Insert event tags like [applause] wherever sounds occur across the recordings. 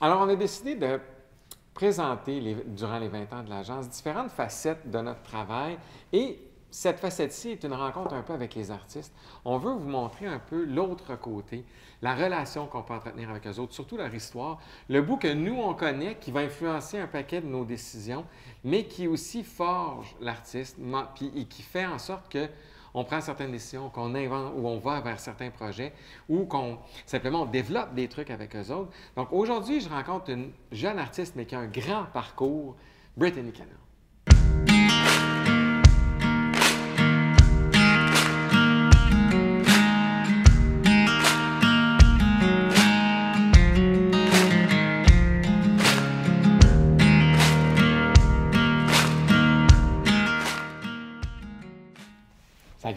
alors, on a décidé de présenter les- durant les 20 ans de l'agence différentes facettes de notre travail et cette facette-ci est une rencontre un peu avec les artistes. On veut vous montrer un peu l'autre côté, la relation qu'on peut entretenir avec eux autres, surtout leur histoire, le bout que nous, on connaît, qui va influencer un paquet de nos décisions, mais qui aussi forge l'artiste, et qui fait en sorte que on prend certaines décisions, qu'on invente ou on va vers certains projets ou qu'on simplement on développe des trucs avec eux autres. Donc aujourd'hui, je rencontre une jeune artiste mais qui a un grand parcours, Brittany Cannon.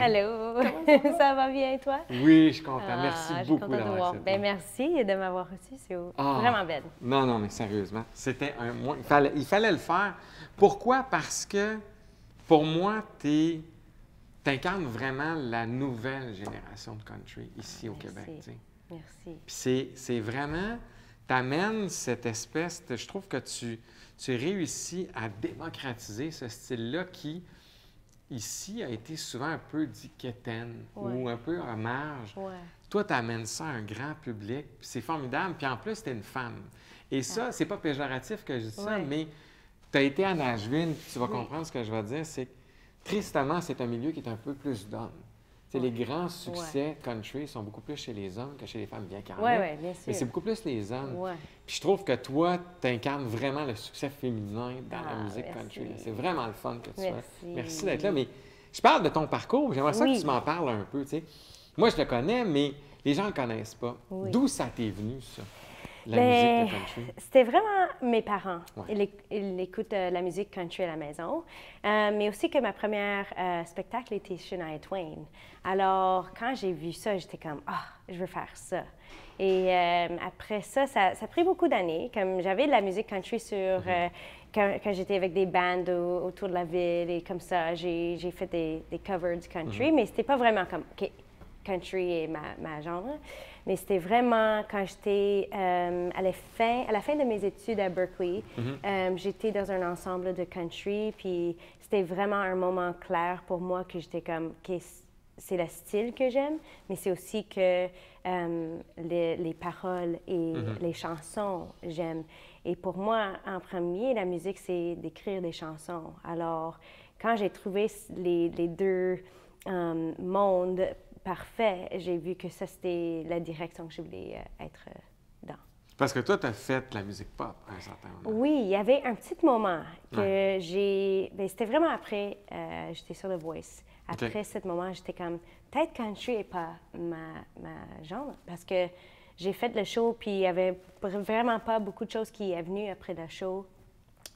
Allô, [laughs] ça va? Bien toi? Oui, je suis content. Ah, Merci je suis beaucoup contente de d'avoir voir. accepté. Ben, merci de m'avoir reçu, c'est Ah. vraiment belle. Non, non, mais sérieusement, c'était un mois. Il fallait, il fallait le faire. Pourquoi? Parce que pour moi, tu incarnes vraiment la nouvelle génération de country ici au Merci. Québec. tu sais. Merci. Puis c'est, c'est vraiment, t'amènes cette espèce de, je trouve que tu, tu réussis à démocratiser ce style-là qui, ici, a été souvent un peu dit quétaine ou un peu en marge. Ouais. Toi, tu amènes ça à un grand public, c'est formidable. Puis en plus, tu es une femme. Et ça, c'est pas péjoratif que je dis ça, mais tu as été à Nashville, puis tu vas Oui. comprendre ce que je vais dire. C'est que, tristement, c'est un milieu qui est un peu plus d'hommes. Ouais. Les grands succès country sont beaucoup plus chez les hommes que chez les femmes, bien quand Oui, bien Mais c'est sûr. beaucoup plus les hommes. Puis je trouve que toi, tu incarnes vraiment le succès féminin dans la Ah, musique merci. country. C'est vraiment le fun que tu sois. Merci. Merci d'être là. Mais je parle de ton parcours. J'aimerais ça que tu m'en parles un peu. Moi, je le connais, mais les gens ne le connaissent pas. Oui. D'où ça t'est venu, ça, la Ben, musique de country? C'était vraiment mes parents. Ouais. Ils, éc- ils écoutent euh, la musique country à la maison, Euh, mais aussi que ma première euh, spectacle était Shania Twain. Alors, quand j'ai vu ça, j'étais comme, ah, je veux faire ça. Et euh, après ça, ça, ça a pris beaucoup d'années. Comme j'avais de la musique country sur. euh, quand, quand j'étais avec des bands au- autour de la ville et comme ça, j'ai fait des, des covers du country, mais c'était pas vraiment comme OK, country est ma, ma genre. Mais c'était vraiment quand j'étais euh, à, la fin, à la fin de mes études à Berkeley, euh, j'étais dans un ensemble de country, puis c'était vraiment un moment clair pour moi que j'étais comme, OK, c'est le style que j'aime, mais c'est aussi que euh, les, les paroles et les chansons, j'aime. Et pour moi, en premier, la musique, c'est d'écrire des chansons. Alors, quand j'ai trouvé les, les deux mondes parfaits, j'ai vu que ça, c'était la direction que je voulais euh, être euh, dans. Parce que toi, tu as fait de la musique pop à un certain moment. Oui, il y avait un petit moment que j'ai. ben, c'était vraiment après, euh, j'étais sur The Voice. Après ce moment, j'étais comme, peut-être country n'est pas ma, ma genre, parce que j'ai fait le show, puis il n'y avait vr- vraiment pas beaucoup de choses qui est venues après le show.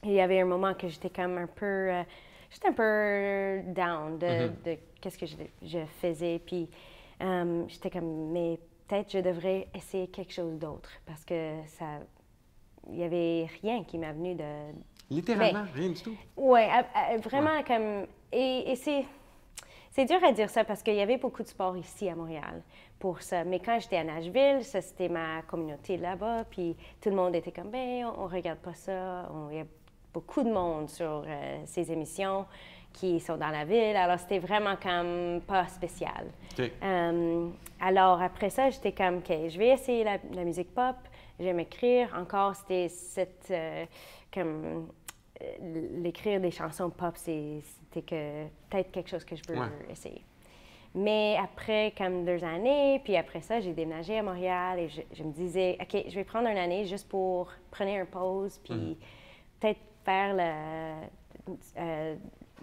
Il y avait un moment que j'étais comme un peu. euh, j'étais un peu down de, de qu'est-ce que je, je faisais. Puis euh, j'étais comme, mais peut-être je devrais essayer quelque chose d'autre parce que ça. Il n'y avait rien qui m'est venu de. Littéralement, Ben, rien du tout. Oui, vraiment comme. Et, et c'est. C'est dur à dire ça parce qu'il y avait beaucoup de sport ici à Montréal pour ça. Mais quand j'étais à Nashville, ça c'était ma communauté là-bas. Puis tout le monde était comme, ben, on, on regarde pas ça. Il y a beaucoup de monde sur euh, ces émissions qui sont dans la ville. Alors c'était vraiment comme pas spécial. Euh, alors après ça, j'étais comme, OK, je vais essayer la, la musique pop, j'aime écrire. Encore, c'était cette, euh, comme, euh, l'écrire des chansons pop, c'était que peut-être quelque chose que je veux Ouais. essayer. Mais après, comme deux années, puis après ça, j'ai déménagé à Montréal et je, je me disais, OK, je vais prendre une année juste pour prendre une pause, puis peut-être faire le, euh,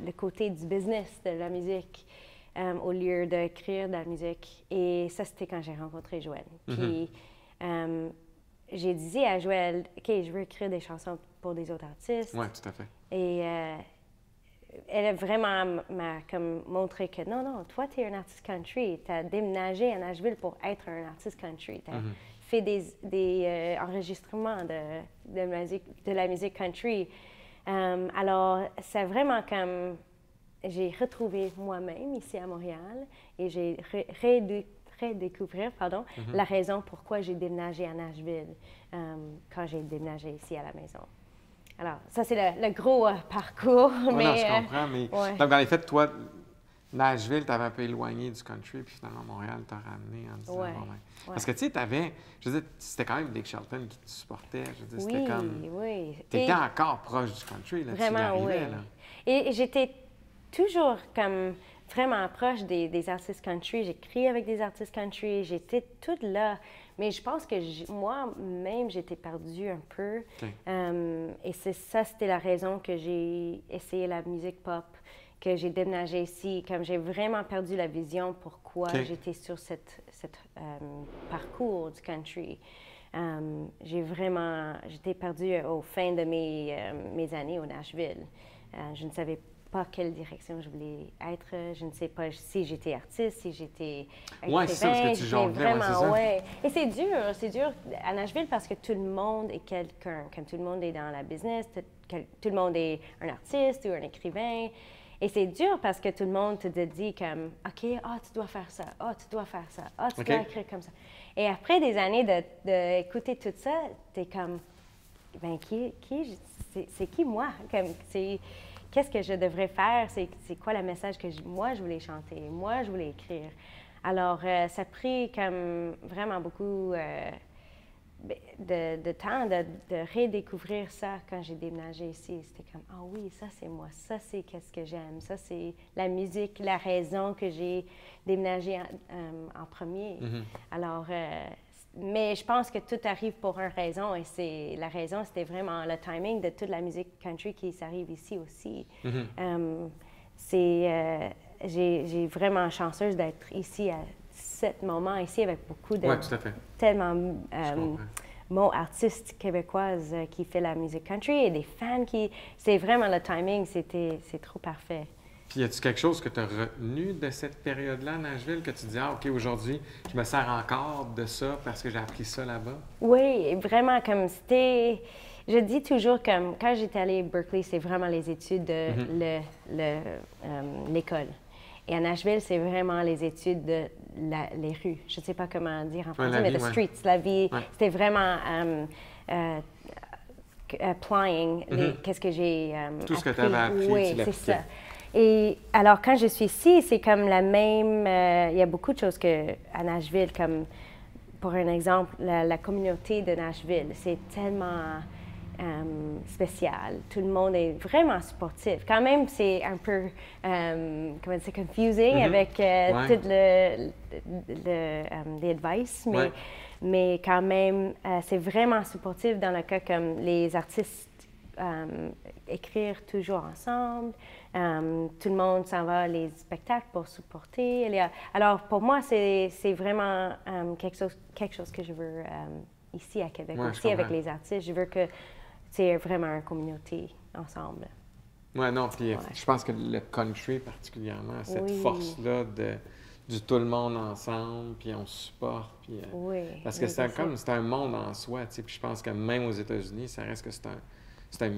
le côté du business de la musique euh, au lieu d'écrire de la musique. Et ça, c'était quand j'ai rencontré Joël. Puis euh, j'ai dit à Joël, OK, je veux écrire des chansons pour des autres artistes. Oui, tout à fait. Et elle a vraiment m'a comme montré que non, non, toi, tu es un artiste country. Tu as déménagé à Nashville pour être un artiste country. Tu as fait des, des euh, enregistrements de, de, musique, de la musique country. Euh, alors, c'est vraiment comme j'ai retrouvé moi-même ici à Montréal et j'ai redécouvrir pardon, Mm-hmm. la raison pourquoi j'ai déménagé à Nashville euh, quand j'ai déménagé ici à la maison. Alors, ça, c'est le, le gros euh, parcours. Ouais, mais, non, je comprends, mais ouais. donc dans les faits, toi, Nashville, t'avais un peu éloigné du country, puis finalement Montréal t'a ramené en disant Ouais, bon, ben, ouais. Parce que tu sais, t'avais, je veux dire, c'était quand même Dick Shelton qui te supportait. Je veux dire, oui, c'était comme, oui. t'étais Et- encore proche du country là, tu Vraiment, oui. là. Et j'étais toujours comme vraiment proche des, des artistes country. J'écris avec des artistes country. J'étais toute là. Mais je pense que moi-même, j'étais perdue un peu. Euh, et c'est ça, c'était la raison que j'ai essayé la musique pop, que j'ai déménagé ici, comme j'ai vraiment perdu la vision pourquoi j'étais sur cette, cette euh, parcours du country. Euh, j'ai vraiment, j'étais perdue au fin de mes, euh, mes années au Nashville. Je ne savais pas quelle direction je voulais être. Je ne sais pas si j'étais artiste, si j'étais Ouais, c'est ça, parce que tu écrivain. jonglais, ouais, J'étais c'est ça. vraiment, ouais. Et c'est dur, c'est dur à Nashville parce que tout le monde est quelqu'un, comme tout le monde est dans la business, tout le monde est un artiste ou un écrivain. Et c'est dur parce que tout le monde te dit comme, OK, ah, tu dois faire ça, ah, tu dois faire ça, ah, tu OK. dois écrire comme ça. Et après des années d'écouter tout ça, tu es comme, ben qui, c'est, qui moi? Qu'est-ce que je devrais faire? C'est, c'est quoi le message que je- moi je voulais chanter, moi je voulais écrire? Alors, euh, ça a pris comme vraiment beaucoup euh, de, de temps de, de redécouvrir ça quand j'ai déménagé ici. C'était comme, ah oui, ça c'est moi, ça c'est qu'est-ce que j'aime, ça c'est la musique, la raison que j'ai déménagé en, euh, en premier. Alors, euh, mais je pense que tout arrive pour une raison et c'est la raison, c'était vraiment le timing de toute la musique country qui s'arrive ici aussi. Euh, c'est, euh, j'ai, j'ai vraiment chanceuse d'être ici à ce moment ici avec beaucoup de tout à fait. tellement euh, mon artiste québécoise euh, qui fait la musique country et des fans qui c'est vraiment le timing c'était c'est trop parfait. Puis y a-tu quelque chose que tu as retenu de cette période-là à Nashville que tu dis, ah, OK, aujourd'hui, je me sers encore de ça parce que j'ai appris ça là-bas? Oui, vraiment comme c'était. Je dis toujours comme quand j'étais allée à Berkeley, c'est vraiment les études de le- le, euh, l'école. Et à Nashville, c'est vraiment les études de la- les rues. Je ne sais pas comment dire en français, mais vie, the ouais. streets, la vie. Ouais. C'était vraiment euh, euh, applying les- qu'est-ce que j'ai euh, Mm-hmm. Tout ce que appris. t'avais appris, Oui, tu c'est ça. Et alors, quand je suis ici, c'est comme la même. euh, Il y a beaucoup de choses que à Nashville, comme pour un exemple, la, la communauté de Nashville, c'est tellement euh, spécial. Tout le monde est vraiment sportif. Quand même, c'est un peu, euh, comment dire, confusing Mhm. avec euh, Ouais. tout le, le, le, euh, les advice, mais, Ouais. mais quand même, euh, c'est vraiment supportif dans le cas comme les artistes écrire toujours ensemble. Tout le monde s'en va les spectacles pour supporter. A- Alors, pour moi, c'est vraiment quelque, chose, quelque chose que je veux ici à Québec Ouais, aussi avec les artistes. Je veux que c'est vraiment une communauté ensemble. Ouais, non, puis Ouais. je pense que le country particulièrement, a cette Oui. force-là de, du tout le monde ensemble, puis on se supporte, puis... euh, Oui. Parce que oui, c'est comme c'est un monde en soi, tu sais. Puis je pense que même aux États-Unis, ça reste que c'est un, c'est un,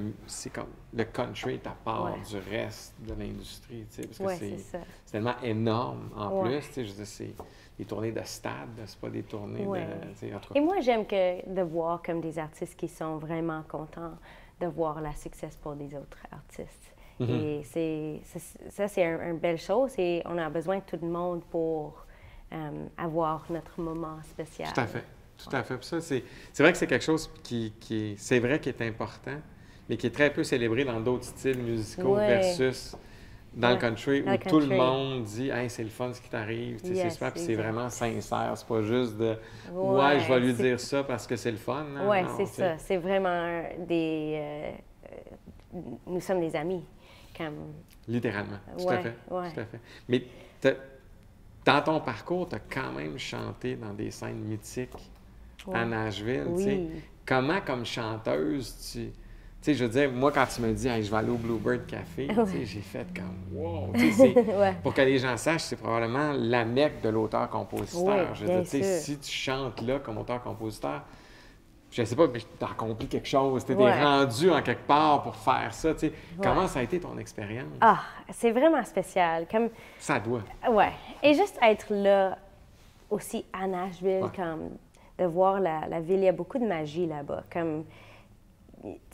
comme le country est à part Ouais. du reste de l'industrie, tu sais, parce Ouais, c'est, tellement énorme en Ouais. plus, tu sais. Je veux dire, c'est des tournées de stade, c'est pas des tournées de, tu sais, Et moi, j'aime que de voir comme des artistes qui sont vraiment contents de voir la succès pour des autres artistes. Mhm. Et c'est, ça, c'est un- une belle chose et on a besoin de tout le monde pour euh, avoir notre moment spécial. Tout à fait. Tout à fait. Ça, c'est, vrai que c'est quelque chose qui, qui est, c'est vrai qui est important, mais qui est très peu célébré dans d'autres styles musicaux Ouais. versus dans le country Dans où le tout le monde dit hey, c'est le fun ce qui t'arrive, sais, c'est Yes, super, puis c'est vraiment sincère, c'est pas juste de ouais, Ouais, je vais lui dire ça parce que c'est le fun. Non, Oui, c'est ça. C'est vraiment des. euh, nous sommes des amis. Comme, Littéralement, tout à fait. ouais. Tout à fait. Mais dans ton parcours, tu as quand même chanté dans des scènes mythiques à. Nashville. tu sais. Oui. Comment, comme chanteuse, tu. Tu sais, je veux dire, moi, quand tu me dis, Hey, je vais aller au Bluebird Café, tu sais, j'ai fait comme, wow! [laughs] Tu Ouais. Pour que les gens sachent, c'est probablement la mecque de l'auteur-compositeur. Oui, je veux dire, tu si tu chantes là comme auteur-compositeur, je sais pas, mais t'as accompli quelque chose, tu es Ouais. rendu en quelque part pour faire ça. tu sais. Comment ça a été ton expérience? Ah, c'est vraiment spécial. Comme, Ça doit. ouais. Et juste être là aussi à Nashville, comme de voir la, la, ville. Il y a beaucoup de magie là-bas. Comme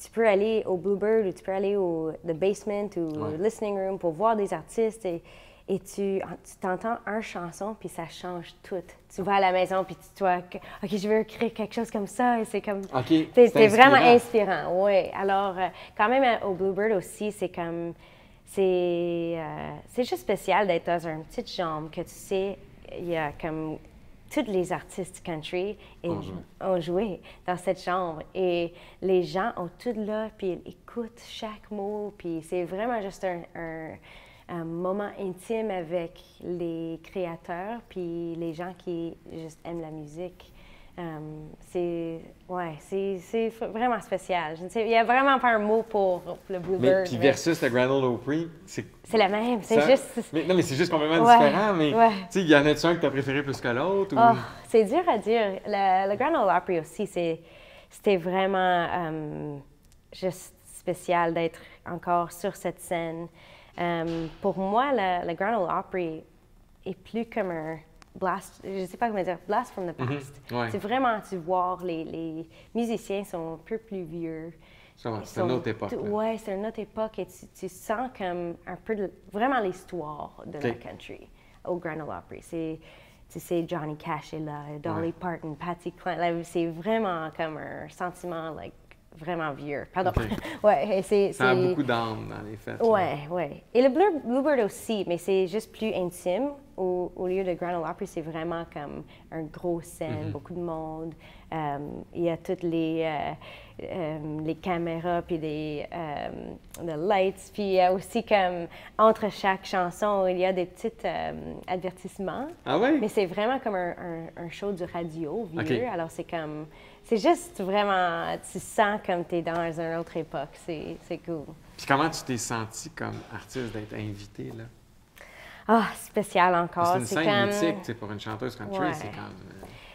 tu peux aller au Bluebird ou tu peux aller au The Basement ou Listening Room pour voir des artistes et, et tu, t'entends un chanson puis ça change tout. Tu vas à la maison puis tu vois, OK, je veux écrire quelque chose comme ça et c'est comme. c'est vraiment inspirant, oui. Alors, euh, quand même, euh, au Bluebird aussi, c'est comme. C'est, euh, c'est juste spécial d'être dans une petite chambre que tu sais, il y a comme tous les artistes country ont joué. dans cette chambre. Et les gens ont tout là, puis ils écoutent chaque mot, puis c'est vraiment juste un, un, moment intime avec les créateurs, puis les gens qui juste aiment la musique. Euh, c'est ouais, c'est vraiment spécial. Il n'y a vraiment pas un mot pour le Bluebird. Mais puis versus le Grand Ole Opry, c'est c'est la même, c'est juste. Mais, non, mais c'est juste complètement différent. Mais tu sais, il y en a-tu un que tu as préféré plus que l'autre? Oh, c'est dur à dire. Le, Grand Ole Opry aussi, c'était vraiment euh, juste spécial d'être encore sur cette scène. Euh, pour moi, le, Grand Ole Opry est plus comme un blast, je ne sais pas comment dire, blast from the mhm. past. C'est vraiment, tu vois, les, les, musiciens sont un peu plus vieux. C'est une autre époque. Oui, c'est une autre époque et tu, sens comme un peu de, vraiment l'histoire de la country au Grand Ole Opry. C'est, tu sais, Johnny Cash est là, Dolly Parton, Patti Cline. C'est vraiment comme un sentiment like, vraiment vieux. Pardon. [laughs] ouais, c'est, Ça a beaucoup d'âme dans les fêtes. Oui, oui. Et le Bluebird aussi, mais c'est juste plus intime. Au, au lieu de Grand Ole Opry, c'est vraiment comme un gros scène, mm-hmm. beaucoup de monde. Euh, il y a toutes les, euh, euh, les caméras, puis des lights, puis il y a aussi comme entre chaque chanson, il y a des petits avertissements. Ah oui? Mais c'est vraiment comme un, un, show du radio vieux. Alors c'est comme, c'est juste vraiment, tu sens comme tu es dans une autre époque. C'est cool. Puis comment tu t'es senti comme artiste d'être invité là? Ah, spécial encore. C'est une scène mythique, pour une chanteuse country, c'est comme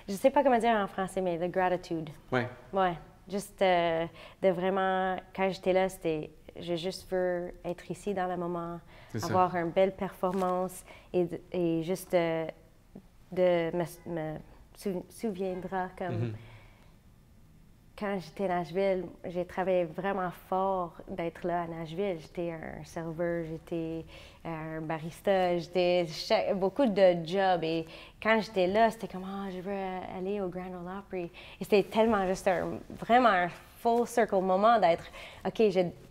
je sais pas comment dire en français, mais the gratitude. Oui. Ouais. Juste euh, de vraiment, quand j'étais là, c'était, je juste veux être ici dans le moment, avoir une belle performance et, et juste de, de me, me souviendra comme. Mm-hmm quand j'étais à Nashville, j'ai travaillé vraiment fort d'être là à Nashville. J'étais un serveur, j'étais un barista, j'étais beaucoup de jobs. Et quand j'étais là, c'était comme, ah, je veux aller au Grand Ole Opry. Et c'était tellement juste un, vraiment un full circle moment d'être, OK,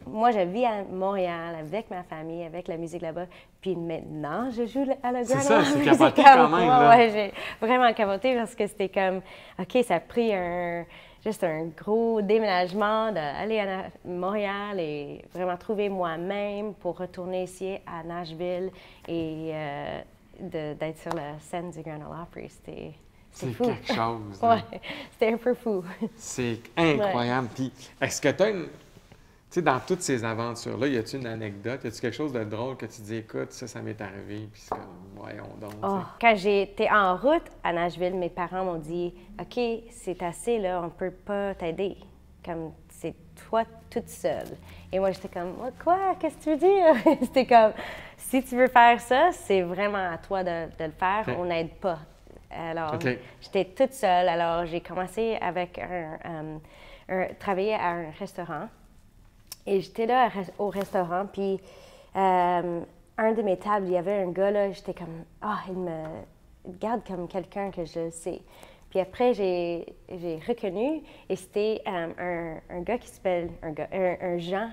moi, je vis à Montréal avec ma famille, avec la musique là-bas. Puis maintenant, je joue à la Grand Ole Opry. [laughs] C'est ça, c'est quand même. Ouais, j'ai vraiment capoté parce que c'était comme, OK, ça a pris un juste un gros déménagement d'aller à Montréal et vraiment trouver moi-même pour retourner ici à Nashville et euh, d'être sur la scène du Grand Ole Opry. C'était c'est quelque chose. [laughs] Hein. ouais, c'était un peu fou. C'est incroyable. Puis, est-ce que tu as une, sais, dans toutes ces aventures-là, y a-t-il une anecdote? Y a-t-il quelque chose de drôle que tu dis, écoute, ça, ça m'est arrivé, puis c'est comme, voyons donc. Oh, quand j'étais en route à Nashville, mes parents m'ont dit, OK, c'est assez, là, on peut pas t'aider. Comme, c'est toi toute seule. Et moi, j'étais comme, quoi? Qu'est-ce que tu veux dire? [laughs] C'était comme, si tu veux faire ça, c'est vraiment à toi de, le faire, on n'aide pas. Alors, j'étais toute seule. Alors, j'ai commencé avec un, un, travailler à un restaurant. Et j'étais là au restaurant, puis euh, un de mes tables, il y avait un gars là, j'étais comme, ah, il me garde comme quelqu'un que je sais. Puis après, j'ai reconnu, et c'était euh, un, un, gars qui s'appelle, un, un, Jean,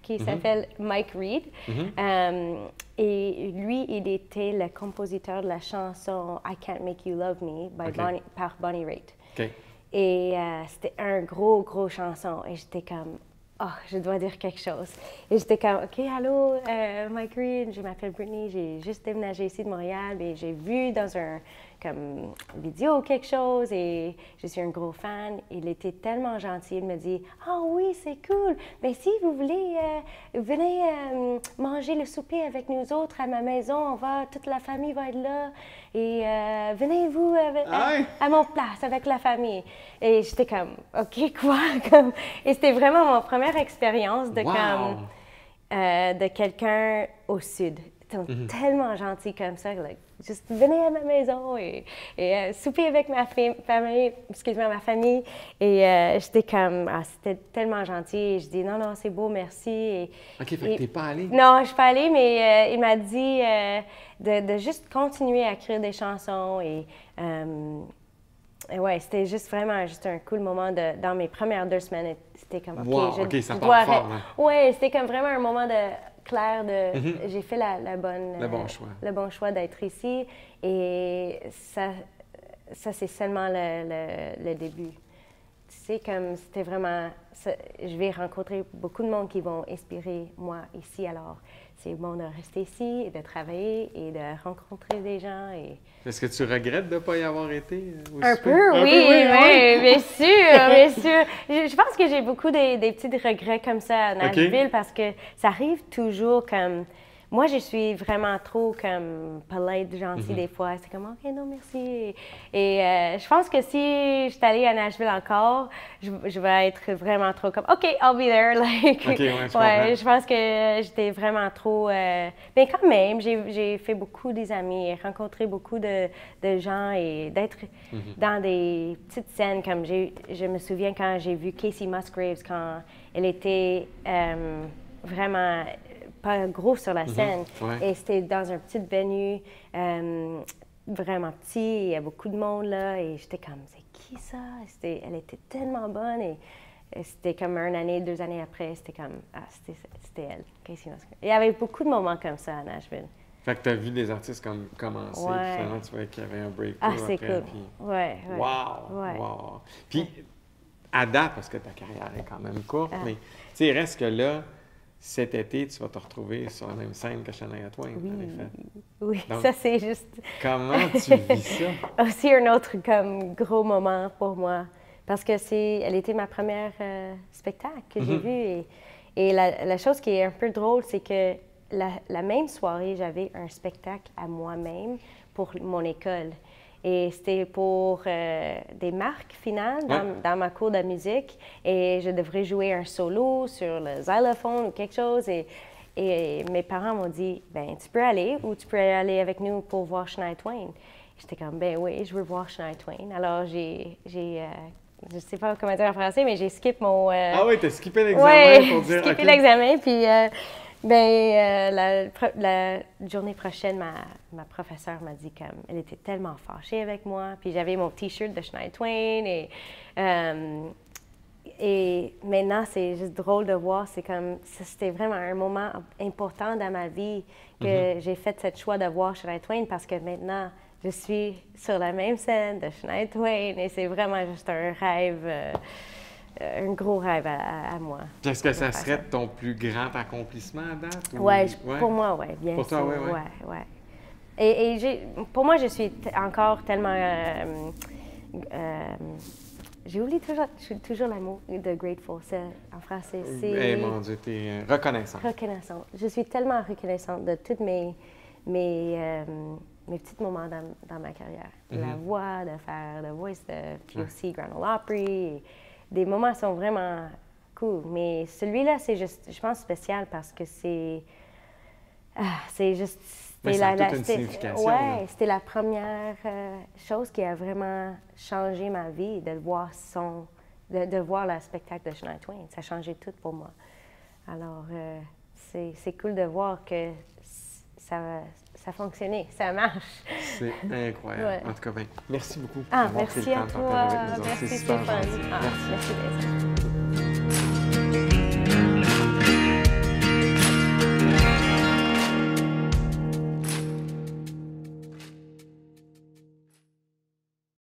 qui mm-hmm. s'appelle Mike Reed. Mm-hmm. Euh, et lui, il était le compositeur de la chanson I Can't Make You Love Me by Bonnie, par Bonnie Raitt. Et c'était un gros, gros chanson. Et j'étais comme, oh, je dois dire quelque chose. Et j'étais comme, OK, allô, euh, Mike Reed, je m'appelle Brittany, j'ai juste déménagé ici de Montréal et j'ai vu dans un comme vidéo quelque chose et je suis un gros fan. Il était tellement gentil. Il me dit Ah oui, c'est cool. Mais si vous voulez, euh, venez euh, manger le souper avec nous autres à ma maison. On va, toute la famille va être là. Et euh, venez-vous à, à, mon place avec la famille. Et j'étais comme OK, quoi [laughs] Et c'était vraiment ma première expérience de, comme, de quelqu'un au sud. Mhm. Tellement gentil comme ça. Like, juste venez à ma maison et, et euh, souper avec ma famille, excuse-moi, ma famille. Et euh, j'étais comme, ah, c'était tellement gentil. Et je dis, non, non, c'est beau, merci. Et, OK, fait que t'es pas allée? Non, je suis pas allée, mais il m'a dit de, de, juste continuer à écrire des chansons et ouais, c'était juste vraiment juste un cool moment de, dans mes premières deux semaines. C'était comme, OK, wow, je ça dois... Fort, hein. Ouais, c'était comme vraiment un moment de clair de... Mm-hmm. J'ai fait la, la, bonne... Le bon choix. Le bon choix d'être ici. Et ça, ça c'est seulement le, le, le, début. Tu sais, comme c'était vraiment... je vais rencontrer beaucoup de monde qui vont inspirer moi ici, alors c'est bon de rester ici et de travailler et de rencontrer des gens. Et... Est-ce que tu regrettes de ne pas y avoir été? Euh, un peu, oui, oui, bien sûr, bien sûr. Je, pense que j'ai beaucoup des, des, petits regrets comme ça à Nashville parce que ça arrive toujours comme moi, je suis vraiment trop comme polite, gentille mhm. des fois. C'est comme, OK, non, merci. Et euh, je pense que si je suis allée à Nashville encore, je, vais être vraiment trop comme, OK, I'll be there. [laughs] Like, ouais, je, ouais, je pense que j'étais vraiment trop. Euh, mais quand même, j'ai fait beaucoup des amis, rencontré beaucoup de, de gens et d'être mhm. dans des petites scènes comme je me souviens quand j'ai vu Casey Musgraves quand elle était euh, vraiment pas gros sur la mhm. scène. Et c'était dans un petit venue euh, vraiment petit. Il y a beaucoup de monde là. Et j'étais comme, c'est qui ça? Elle était tellement bonne. Et, c'était comme une année, deux années après, c'était comme, ah, c'était elle. Il y avait beaucoup de moments comme ça à Nashville. Fait que tu as vu des artistes comme commencer, ouais. finalement, tu vois qu'il y avait un break. Ah, c'est cool. Puis... Ouais, ouais. Wow! Ouais. wow. Puis, à date, parce que ta carrière est quand même courte, ah. mais tu sais, reste que là, cet été, tu vas te retrouver sur la même scène que Shania Twain. Oui, oui ça c'est juste. comment [laughs] tu vis ça? Aussi un autre comme gros moment pour moi. Parce que c'est, elle était ma première euh, spectacle que j'ai mm-hmm. vu. Et, et la, la, chose qui est un peu drôle, c'est que la, la même soirée, j'avais un spectacle à moi-même pour mon école. Et c'était pour euh, des marques finales dans, ma cour de musique. Et je devrais jouer un solo sur le xylophone ou quelque chose. Et, et mes parents m'ont dit, ben tu peux aller ou tu peux aller avec nous pour voir Shania Twain. J'étais comme, ben oui, je veux voir Shania Twain. Alors j'ai, j'ai euh, je sais pas comment dire en français, mais j'ai skippé mon. Euh, ah oui, t'as skippé l'examen pour dire. J'ai [laughs] skippé l'examen, puis Bien, euh, la, journée prochaine, ma, ma professeure m'a dit qu'elle était tellement fâchée avec moi. Puis j'avais mon T-shirt de Schneider Twain. Et, euh, et maintenant, c'est juste drôle de voir. C'est comme, c'était vraiment un moment important dans ma vie que mm-hmm. j'ai fait ce choix de voir Schneider Twain parce que maintenant, je suis sur la même scène de Schneider Twain et c'est vraiment juste un rêve. Euh, un gros rêve à, moi. Est-ce que ça serait ton plus grand accomplissement à date? Oui, ouais. pour moi, oui, bien pour sûr. Toi, oui, ouais, ouais. Et, et pour moi, je suis encore tellement... Euh, euh, j'ai oublié toujours, toujours le mot de grateful. En français, c'est... Eh mon Dieu, tu es reconnaissante. Reconnaissante. Je suis tellement reconnaissante de tous mes, mes, mes petits moments dans, dans ma carrière. La mm-hmm. voix, de faire The Voice, de, puis aussi Grand Ole Opry des moments sont vraiment cool. Mais celui-là, c'est juste, je pense, spécial parce que c'est. Ah, c'est juste. La. Ouais, c'était la première euh, chose qui a vraiment changé ma vie, de voir son. de, de voir le spectacle de Shania Twain. Ça a changé tout pour moi. Alors, euh, c'est cool de voir que ça, ça a fonctionné, ça marche. C'est incroyable. En tout cas, ben, merci beaucoup. Ah, merci à toi. Merci, Stéphane. Ah, merci, merci